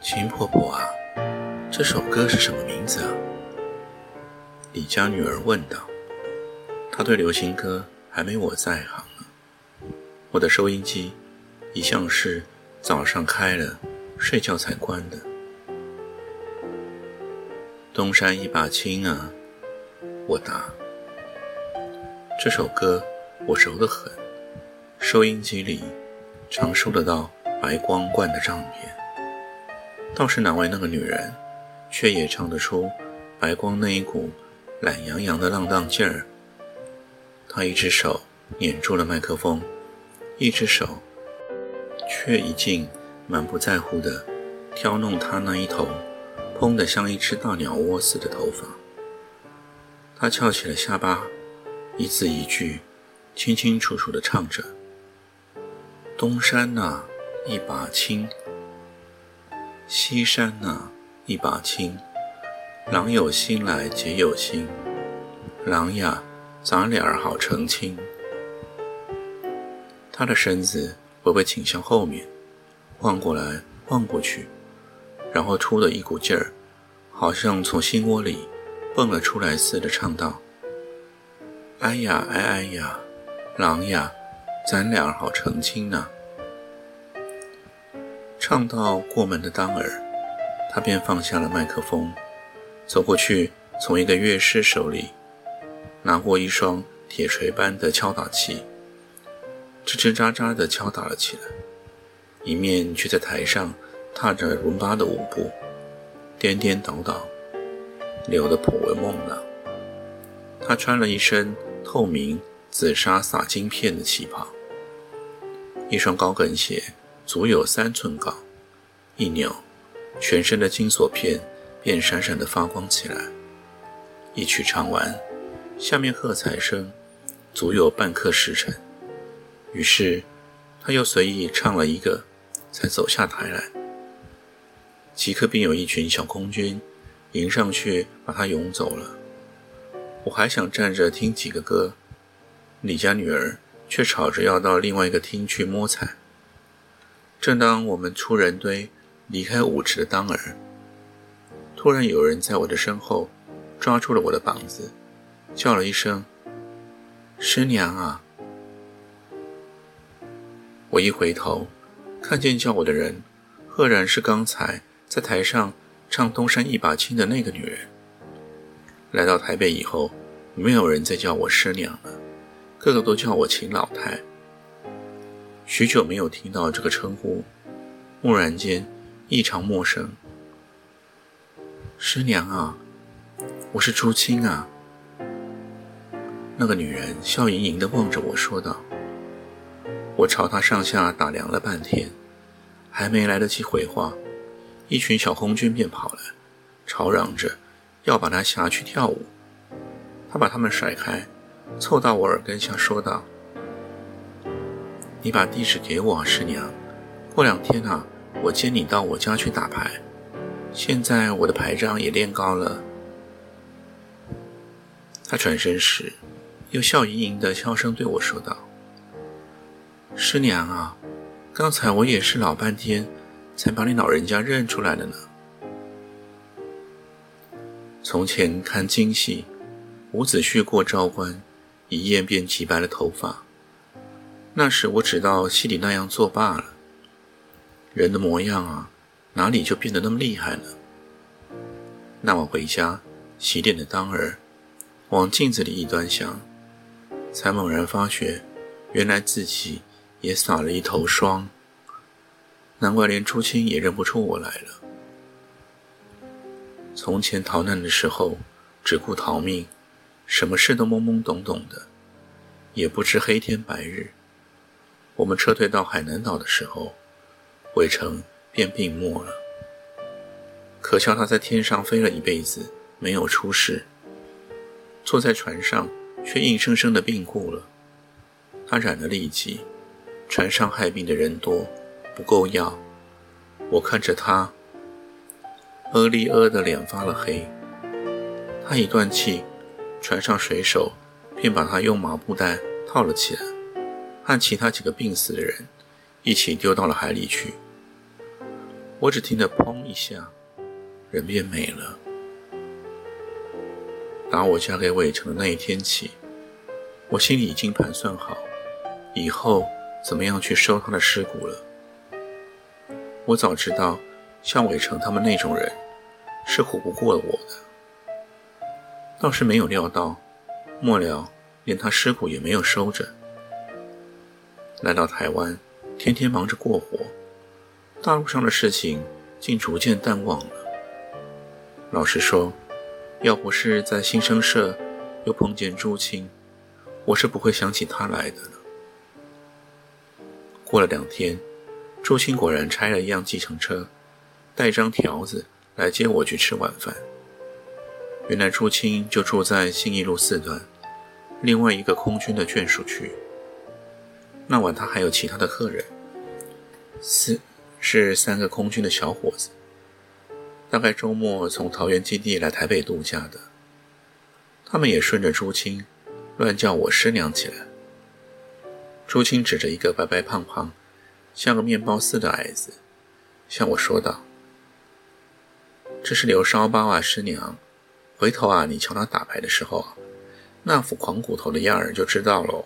秦婆婆啊，这首歌是什么名字啊？李家女儿问道。她对流行歌还没我在行呢。我的收音机一向是早上开了，睡觉才关的。东山一把青啊，我答。这首歌我熟得很，收音机里常收得到白光灌的唱片。倒是难为那个女人，却也唱得出白光那一股懒洋洋的浪荡劲儿。她一只手捻住了麦克风，一只手却已经满不在乎地挑弄她那一头蓬得像一只大鸟窝似的头发。她翘起了下巴，一字一句清清楚楚地唱着：“东山呐，一把青。”西山呐，一把青，郎有心来姐有心，郎呀，咱俩好成亲。他的身子微微倾向后面，晃过来晃过去，然后出了一股劲儿，好像从心窝里蹦了出来似的，唱道：“哎呀哎哎呀，郎呀，咱俩好成亲呐。”唱到过门的当儿，他便放下了麦克风，走过去，从一个乐师手里拿过一双铁锤般的敲打器，吱吱喳喳地敲打了起来，一面却在台上踏着伦巴的舞步，颠颠倒倒，扭得颇为梦朗。他穿了一身透明紫纱撒金片的旗袍，一双高跟鞋。足有三寸高，一扭，全身的金锁片便闪闪地发光起来。一曲唱完，下面喝彩声足有半刻时辰。于是他又随意唱了一个，才走下台来。即刻便有一群小空军迎上去，把他拥走了。我还想站着听几个歌，李家女儿却吵着要到另外一个厅去摸彩。正当我们出人堆离开舞池的当儿，突然有人在我的身后抓住了我的膀子，叫了一声：“师娘啊！”我一回头，看见叫我的人，赫然是刚才在台上唱《东山一把青》的那个女人。来到台北以后，没有人再叫我师娘了，个个都叫我秦老太。许久没有听到这个称呼，蓦然间异常陌生。师娘啊，我是朱青啊。那个女人笑盈盈地望着我说道。我朝她上下打量了半天，还没来得及回话，一群小红军便跑来，吵嚷着要把她下去跳舞。她把他们甩开，凑到我耳根下说道。你把地址给我，师娘。过两天啊，我接你到我家去打牌。现在我的牌仗也练高了。他转身时，又笑盈盈的悄声对我说道：“师娘啊，刚才我也是老半天，才把你老人家认出来了呢。从前看京戏，伍子胥过昭关，一夜便齐白了头发。”那时我只到戏里那样做罢了。人的模样啊，哪里就变得那么厉害呢？那晚回家洗脸的当儿，往镜子里一端详，才猛然发觉，原来自己也撒了一头霜。难怪连朱青也认不出我来了。从前逃难的时候，只顾逃命，什么事都懵懵懂懂的。也不知黑天白日。我们撤退到海南岛的时候，韦成便病没了。可笑他在天上飞了一辈子，没有出事，坐在船上却硬生生的病故了。他染了痢疾，船上害病的人多，不够药。我看着他，呃哩呃的脸发了黑。他一断气，船上水手便把他用麻布袋套了起来，和其他几个病死的人一起丢到了海里去。我只听得砰一下。人变没了。打我嫁给伟成的那一天起，我心里已经盘算好，以后怎么样去收他的尸骨了。我早知道，像伟成他们那种人，是唬不过我的。倒是没有料到，末了连他尸骨也没有收着。来到台湾，天天忙着过活，大陆上的事情竟逐渐淡忘了。老实说，要不是在新生社又碰见朱青，我是不会想起他来的了。过了两天，朱青果然拆了一辆计程车，带张条子来接我去吃晚饭。原来朱青就住在信义路四段另外一个空军的眷属区。那晚他还有其他的客人，四是三个空军的小伙子。大概周末从桃园基地来台北度假的，他们也顺着朱青乱叫我师娘起来。朱青指着一个白白胖胖、像个面包似的矮子，向我说道：“这是刘烧包啊，师娘，回头啊，你瞧他打牌的时候啊，那副狂骨头的样儿就知道喽。”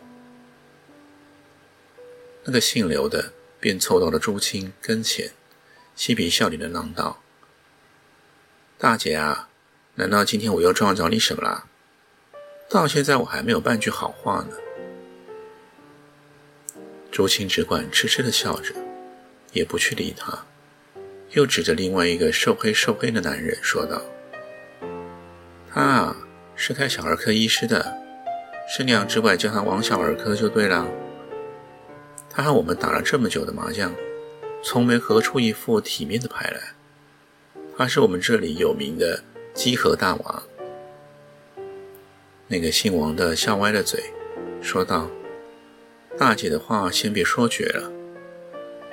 那个姓刘的便凑到了朱青跟前，嬉皮笑脸的嚷道。大姐啊，难道今天我又撞着你什么了？到现在我还没有半句好话呢。朱青只管痴痴的笑着，也不去理他，又指着另外一个瘦黑瘦黑的男人说道：“他啊，是开小儿科医师的，师娘只管叫他王小儿科就对了。他和我们打了这么久的麻将，从没合出一副体面的牌来。”他是我们这里有名的鸡和大王。那个姓王的笑歪了嘴，说道：“大姐的话先别说绝了，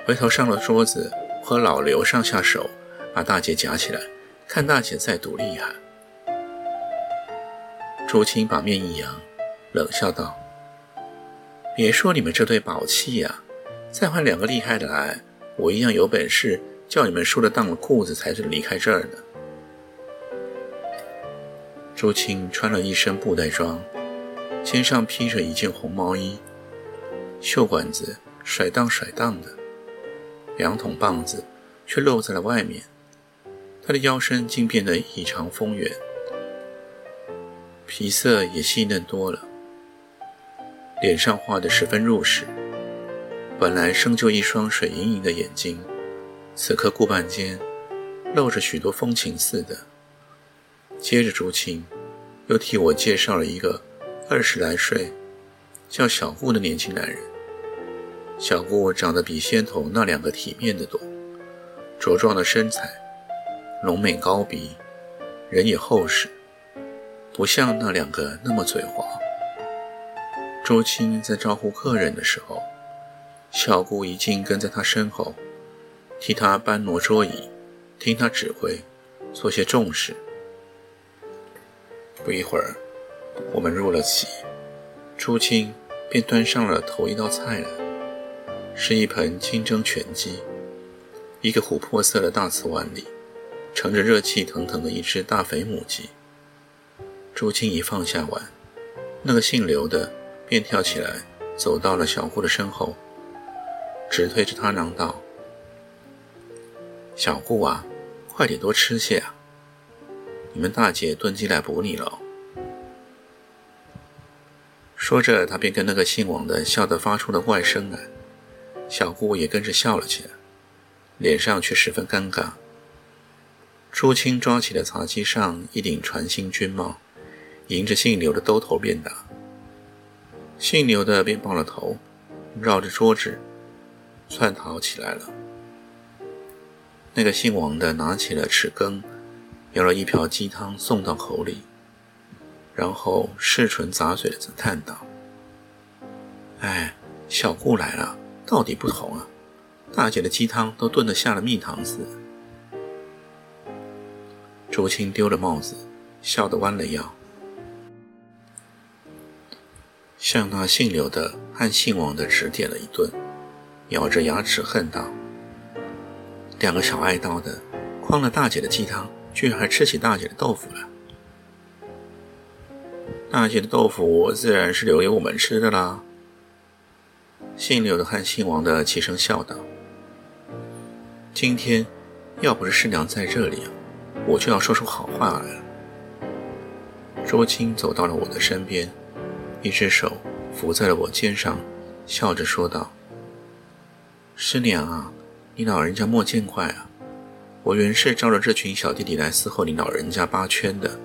回头上了桌子和老刘上下手，把大姐夹起来，看大姐再赌厉害。”朱青把面一扬，冷笑道：“别说你们这对宝器呀，再换两个厉害的来，我一样有本事。”叫你们输的当了裤子才是离开这儿的。朱青穿了一身布袋装，肩上披着一件红毛衣，袖管子甩荡甩荡的，两筒棒子却露在了外面。他的腰身竟变得异常丰圆，皮色也细嫩多了，脸上画得十分入时。本来生就一双水盈盈的眼睛。此刻顾半间，露着许多风情似的。接着朱青又替我介绍了一个二十来岁、叫小顾的年轻男人。小顾长得比先头那两个体面的多，茁壮的身材，浓眉高鼻，人也厚实，不像那两个那么嘴滑。朱青在招呼客人的时候，小顾已经跟在他身后。替他搬挪桌椅，听他指挥，做些重事。不一会儿，我们入了席，朱青便端上了头一道菜来，是一盆清蒸全鸡。一个琥珀色的大瓷碗里，盛着热气腾腾的一只大肥母鸡。朱青一放下碗，那个姓刘的便跳起来，走到了小顾的身后，直推着他嚷道。小顾啊，快点多吃些啊！你们大姐炖鸡来补你了。说着，他便跟那个姓王的笑得发出了怪声来。小顾也跟着笑了起来，脸上却十分尴尬。朱青抓起了茶几上一顶船星军帽，迎着姓刘的兜头便打。姓刘的便抱了头，绕着桌子窜逃起来了。那个姓王的拿起了匙羹，舀了一瓢鸡汤送到口里，然后舐唇咂嘴的叹道：“哎，小顾来了，到底不同啊！大姐的鸡汤都炖得下了蜜糖似的。”竹青丢了帽子，笑得弯了腰，向那姓刘的和姓王的指点了一顿，咬着牙齿恨道。两个小爱刀的，诓了大姐的鸡汤，居然还吃起大姐的豆腐了。大姐的豆腐自然是留给我们吃的啦。姓刘的和姓王的齐声笑道：“今天要不是师娘在这里，我就要说出好话来了。”周青走到了我的身边，一只手扶在了我肩上，笑着说道：“师娘啊。”你老人家莫见怪啊！我原是招着这群小弟弟来伺候你老人家八圈的，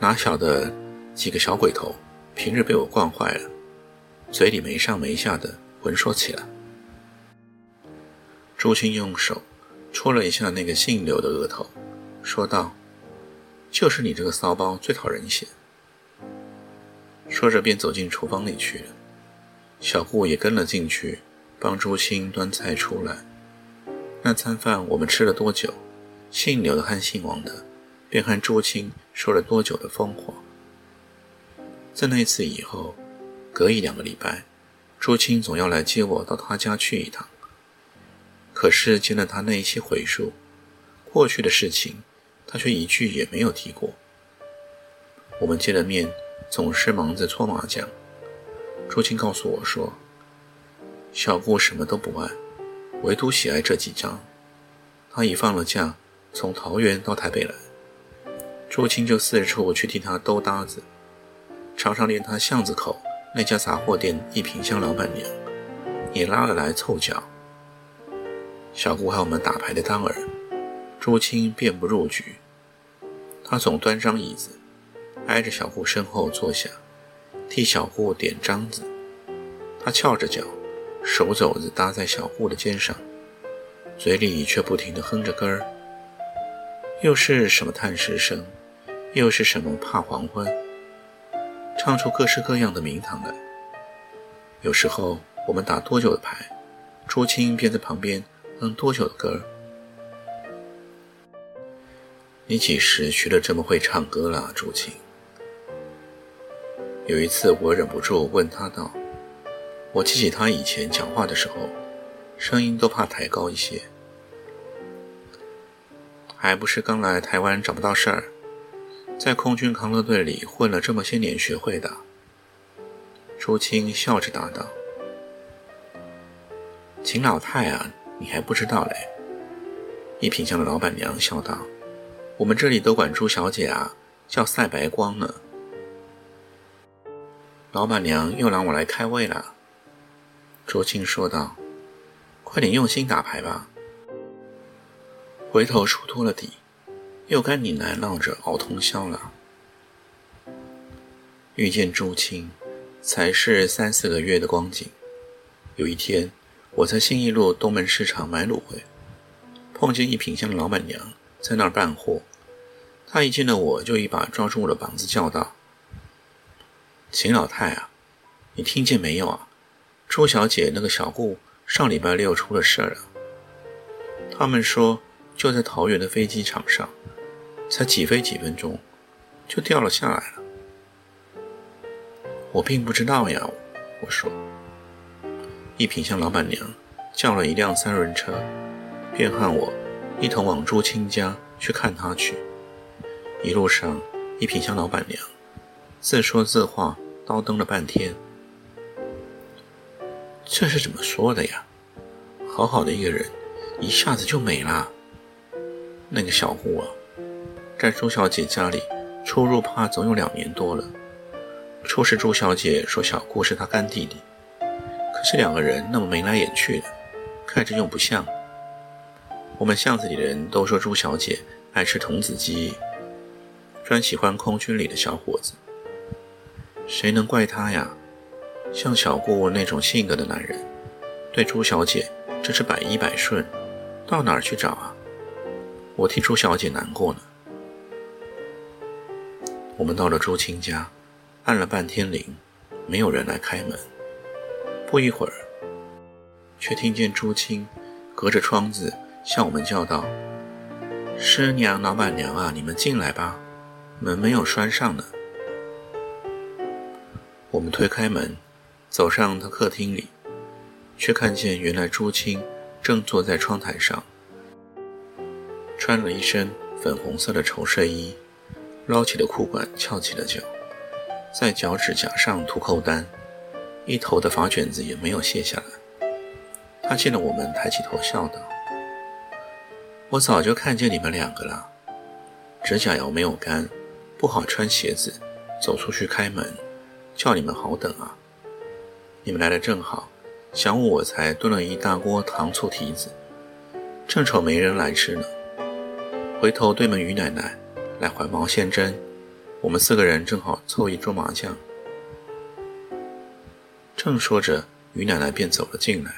哪晓得几个小鬼头平日被我惯坏了，嘴里没上没下的混说起来。朱青用手戳了一下那个姓刘的额头，说道：“就是你这个骚包最讨人嫌。”说着便走进厨房里去了。小顾也跟了进去，帮朱青端菜出来。那餐饭我们吃了多久？姓刘的和姓王的，便和朱青说了多久的疯话。在那一次以后，隔一两个礼拜，朱青总要来接我到他家去一趟。可是见了他那一些回述，过去的事情，他却一句也没有提过。我们见了面，总是忙着搓麻将。朱青告诉我说：“小顾什么都不爱。”唯独喜爱这几张。他已放了假，从桃园到台北来，朱青就四处去替他兜搭子，常常连他巷子口那家杂货店一品香老板娘也拉了来凑脚。小顾和我们打牌的当儿，朱青便不入局。他总端张椅子，挨着小顾身后坐下，替小顾点张子。他翘着脚。手肘子搭在小顾的肩上，嘴里却不停地哼着歌儿，又是什么叹息声，又是什么怕黄昏，唱出各式各样的名堂来。有时候我们打多久的牌，朱青便在旁边哼多久的歌儿。你几时学得这么会唱歌了，朱青？有一次我忍不住问他道。我记起他以前讲话的时候，声音都怕抬高一些，还不是刚来台湾找不到事儿，在空军康乐队里混了这么些年学会的。朱青笑着答道：“秦老太啊，你还不知道嘞。”一品香的老板娘笑道：“我们这里都管朱小姐啊叫赛白光呢。”老板娘又让我来开胃了。卓青说道：“快点用心打牌吧。”回头出脱了底，又该你来闹着熬通宵了。遇见朱青，才是三四个月的光景。有一天，我在信义路东门市场买卤味，碰见一品香的老板娘在那儿办货。她一见到我就一把抓住我的膀子，叫道：“秦老太啊，你听见没有啊？”朱小姐那个小顾上礼拜六出了事儿了。他们说就在桃园的飞机场上，才起飞几分钟，就掉了下来了。我并不知道呀，我说。一品香老板娘叫了一辆三轮车，便和我一同往朱青家去看他去。一路上，一品香老板娘自说自话，叨登了半天。这是怎么说的呀？好好的一个人，一下子就没了。那个小顾啊，在朱小姐家里出入怕总有两年多了。初时朱小姐说小顾是她干弟弟，可是两个人那么眉来眼去的，看着又不像。我们巷子里的人都说朱小姐爱吃童子鸡，专喜欢空军里的小伙子。谁能怪他呀？像小顾那种性格的男人，对朱小姐真是百依百顺，到哪儿去找啊？我替朱小姐难过呢。我们到了朱青家，按了半天铃，没有人来开门。不一会儿，却听见朱青隔着窗子向我们叫道：“师娘、老板娘啊，你们进来吧，门没有拴上呢。”我们推开门，走上他客厅里，却看见原来朱青正坐在窗台上，穿了一身粉红色的绸睡衣，捞起了裤管，翘起了脚，在脚趾甲上涂扣丹，一头的发卷子也没有卸下来。他见了我们，抬起头笑道：“我早就看见你们两个了，指甲油没有干，不好穿鞋子，走出去开门。”叫你们好等啊！你们来的正好，晌午我才炖了一大锅糖醋蹄子，正愁没人来吃呢。回头对门于奶奶来怀毛线针，我们四个人正好凑一桌麻将。正说着，于奶奶便走了进来。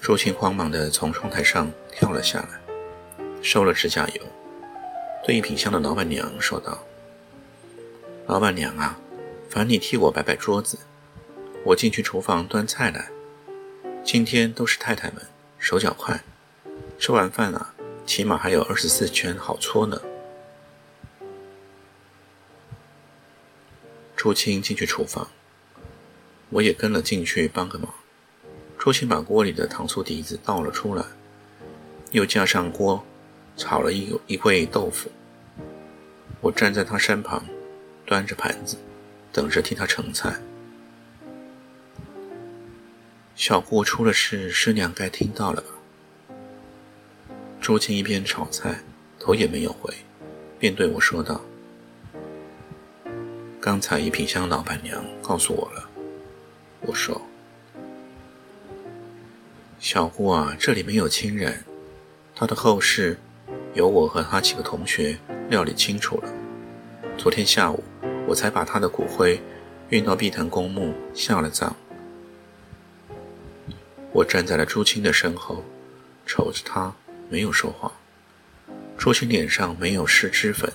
朱青慌忙地从窗台上跳了下来，收了指甲油，对一品香的老板娘说道：“老板娘啊！”烦你替我摆摆桌子，我进去厨房端菜来。今天都是太太们，手脚快，吃完饭了，起码还有二十四圈好搓呢。朱青进去厨房，我也跟了进去帮个忙。朱青把锅里的糖醋蹄子倒了出来，又架上锅，炒了一一会豆腐。我站在他身旁，端着盘子。等着替他盛菜。小顾出了事，师娘该听到了吧？朱青一边炒菜，头也没有回，便对我说道：“刚才一品香老板娘告诉我了。”我说：“小顾啊，这里没有亲人，他的后事由我和他几个同学料理清楚了。昨天下午。”我才把他的骨灰运到碧潭公墓下了葬。我站在了朱青的身后，瞅着他，没有说话。朱青脸上没有湿脂粉，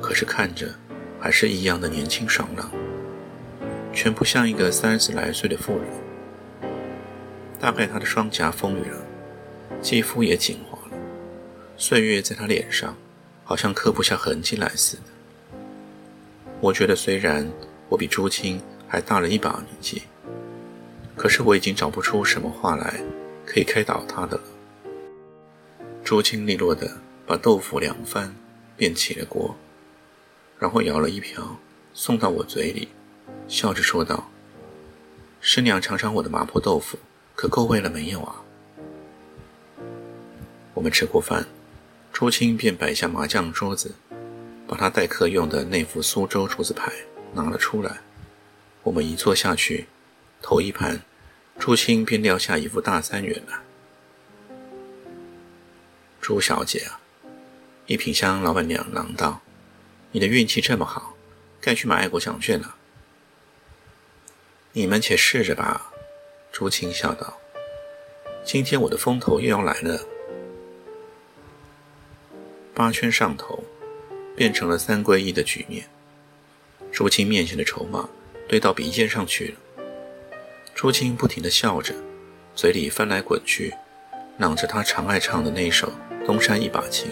可是看着还是一样的年轻爽朗，全不像一个三十来岁的妇人。大概他的双颊丰腴了，肌肤也紧滑了，岁月在他脸上好像刻不下痕迹来似的。我觉得，虽然我比朱青还大了一把年纪，可是我已经找不出什么话来可以开导他的了。朱青利落地把豆腐凉翻，便起了锅，然后舀了一瓢送到我嘴里，笑着说道：“师娘尝尝我的麻婆豆腐，可够味了没有啊？”我们吃过饭，朱青便摆下麻将桌子。把他待客用的那副苏州竹子牌拿了出来，我们一坐下去，头一盘，朱青便撂下一副大三元来。朱小姐啊，一品香老板娘嚷道：“你的运气这么好，该去买爱国奖券了。”你们且试着吧，朱青笑道：“今天我的风头又要来了。”八圈上头。变成了三归一的局面。朱青面前的筹码堆到鼻尖上去了。朱青不停地笑着，嘴里翻来滚去，朗着他常爱唱的那首《东山一把琴》。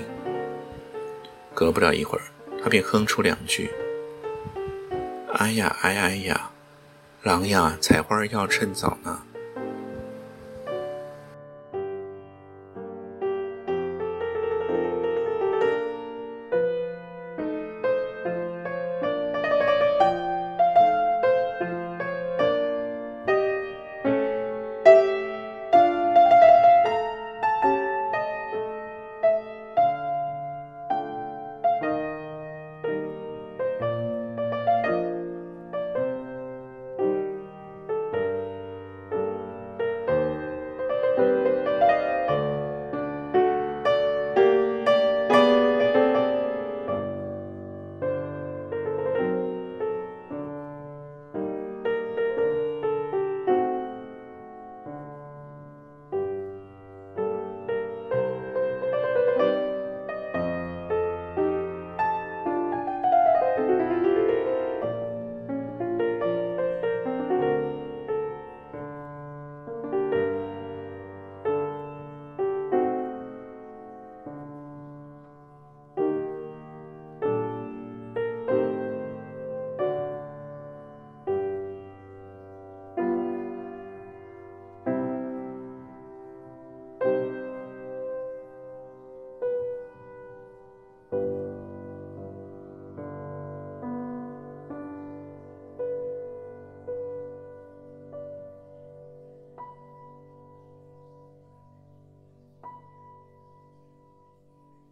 隔不了一会儿，他便哼出两句：“哎呀哎哎呀，郎呀，采花要趁早呢。”